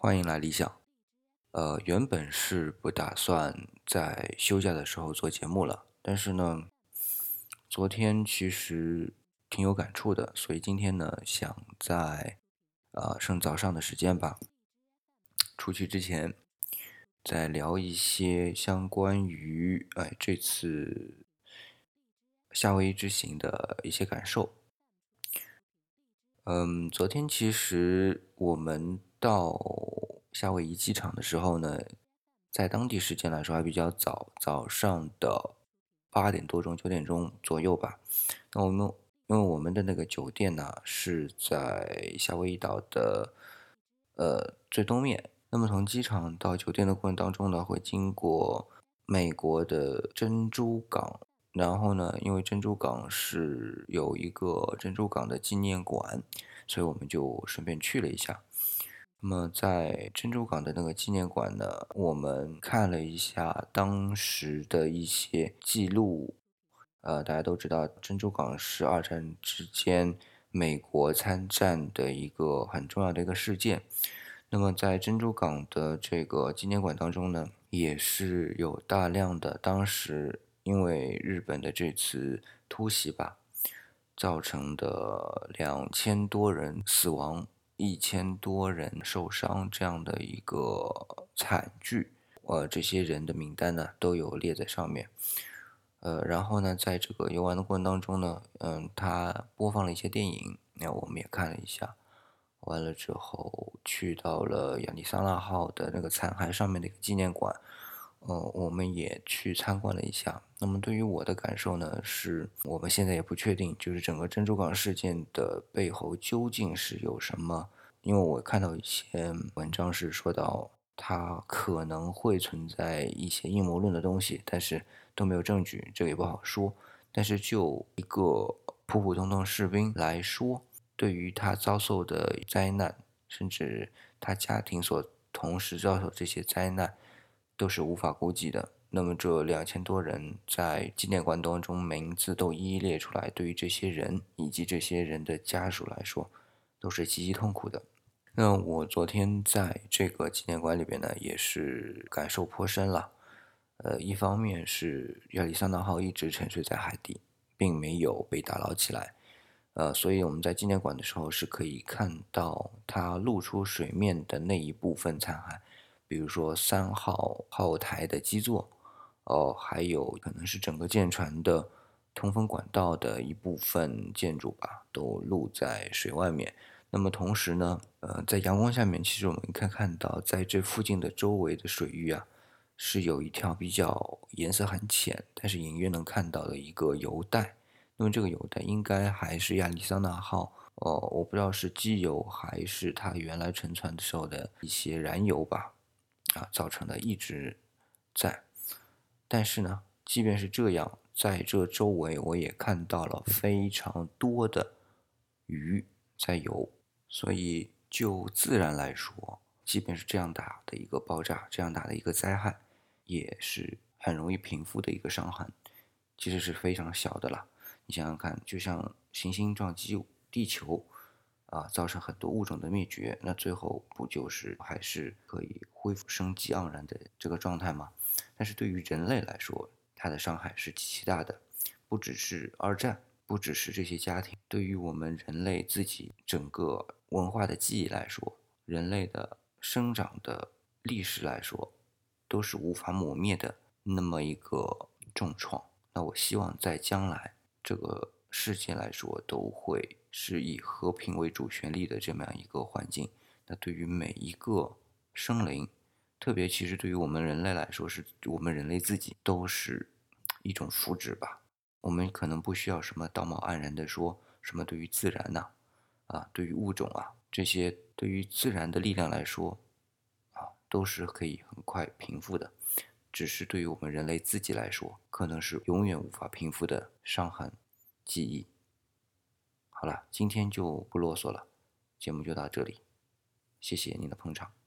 欢迎来理想。呃，原本是不打算在休假的时候做节目了，但是呢，昨天其实挺有感触的，所以今天呢，想在呃趁早上的时间吧，出去之前再聊一些相关于哎这次夏威夷之行的一些感受。嗯，昨天其实我们到夏威夷机场的时候呢，在当地时间来说还比较早，早上的八点多钟、九点钟左右吧。那我们因为我们的那个酒店呢是在夏威夷岛的呃最东面，那么从机场到酒店的过程当中呢，会经过美国的珍珠港。然后呢，因为珍珠港是有一个珍珠港的纪念馆，所以我们就顺便去了一下。那么在珍珠港的那个纪念馆呢，我们看了一下当时的一些记录。呃，大家都知道，珍珠港是二战之间美国参战的一个很重要的一个事件。那么在珍珠港的这个纪念馆当中呢，也是有大量的当时。因为日本的这次突袭吧，造成的两千多人死亡、一千多人受伤这样的一个惨剧，呃，这些人的名单呢都有列在上面。呃，然后呢，在这个游玩的过程当中呢，嗯，他播放了一些电影，那我们也看了一下。完了之后，去到了亚利桑那号的那个残骸上面的一个纪念馆。呃，我们也去参观了一下。那么对于我的感受呢，是我们现在也不确定，就是整个珍珠港事件的背后究竟是有什么。因为我看到一些文章是说到，它可能会存在一些阴谋论的东西，但是都没有证据，这个也不好说。但是就一个普普通通士兵来说，对于他遭受的灾难，甚至他家庭所同时遭受这些灾难。都是无法估计的。那么这两千多人在纪念馆当中名字都一一列出来，对于这些人以及这些人的家属来说，都是极其痛苦的。那我昨天在这个纪念馆里边呢，也是感受颇深了。呃，一方面是亚利桑那号一直沉睡在海底，并没有被打捞起来，呃，所以我们在纪念馆的时候是可以看到它露出水面的那一部分残骸。比如说三号号台的基座，哦，还有可能是整个舰船的通风管道的一部分建筑吧，都露在水外面。那么同时呢，呃，在阳光下面，其实我们可以看到，在这附近的周围的水域啊，是有一条比较颜色很浅，但是隐约能看到的一个油带。那么这个油带应该还是亚利桑那号，哦，我不知道是机油还是它原来沉船的时候的一些燃油吧。啊，造成的一直在，但是呢，即便是这样，在这周围我也看到了非常多的鱼在游，所以就自然来说，即便是这样大的一个爆炸，这样大的一个灾害，也是很容易平复的一个伤痕，其实是非常小的了。你想想看，就像行星撞击地球。啊，造成很多物种的灭绝，那最后不就是还是可以恢复生机盎然的这个状态吗？但是对于人类来说，它的伤害是极其大的，不只是二战，不只是这些家庭，对于我们人类自己整个文化的记忆来说，人类的生长的历史来说，都是无法抹灭的那么一个重创。那我希望在将来这个世界来说，都会。是以和平为主旋律的这么样一个环境，那对于每一个生灵，特别其实对于我们人类来说，是我们人类自己都是一种福祉吧。我们可能不需要什么道貌岸然的说什么对于自然呐，啊，对于物种啊这些对于自然的力量来说，啊，都是可以很快平复的。只是对于我们人类自己来说，可能是永远无法平复的伤痕记忆。好了，今天就不啰嗦了，节目就到这里，谢谢您的捧场。